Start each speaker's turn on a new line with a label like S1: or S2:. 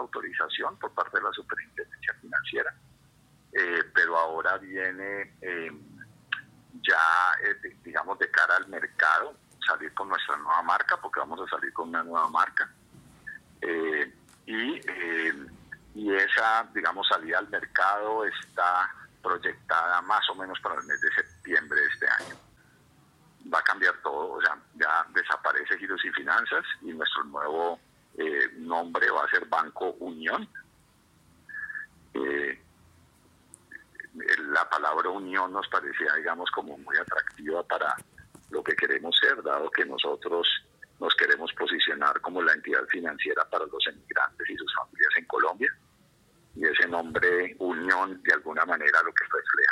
S1: autorización por parte de la Superintendencia Financiera, eh, pero ahora viene eh, ya, eh, digamos, de cara al mercado, salir con nuestra nueva marca, porque vamos a salir con una nueva marca. y, y esa, digamos, salida al mercado está proyectada más o menos para el mes de septiembre de este año. Va a cambiar todo, o sea, ya desaparece Giros y Finanzas y nuestro nuevo nombre va a ser Banco Unión. Eh, la palabra unión nos parecía, digamos, como muy atractiva para lo que queremos ser, dado que nosotros nos queremos posicionar como la entidad financiera para los emigrantes y sus familias en Colombia. Y ese nombre unión, de alguna manera, lo que refleja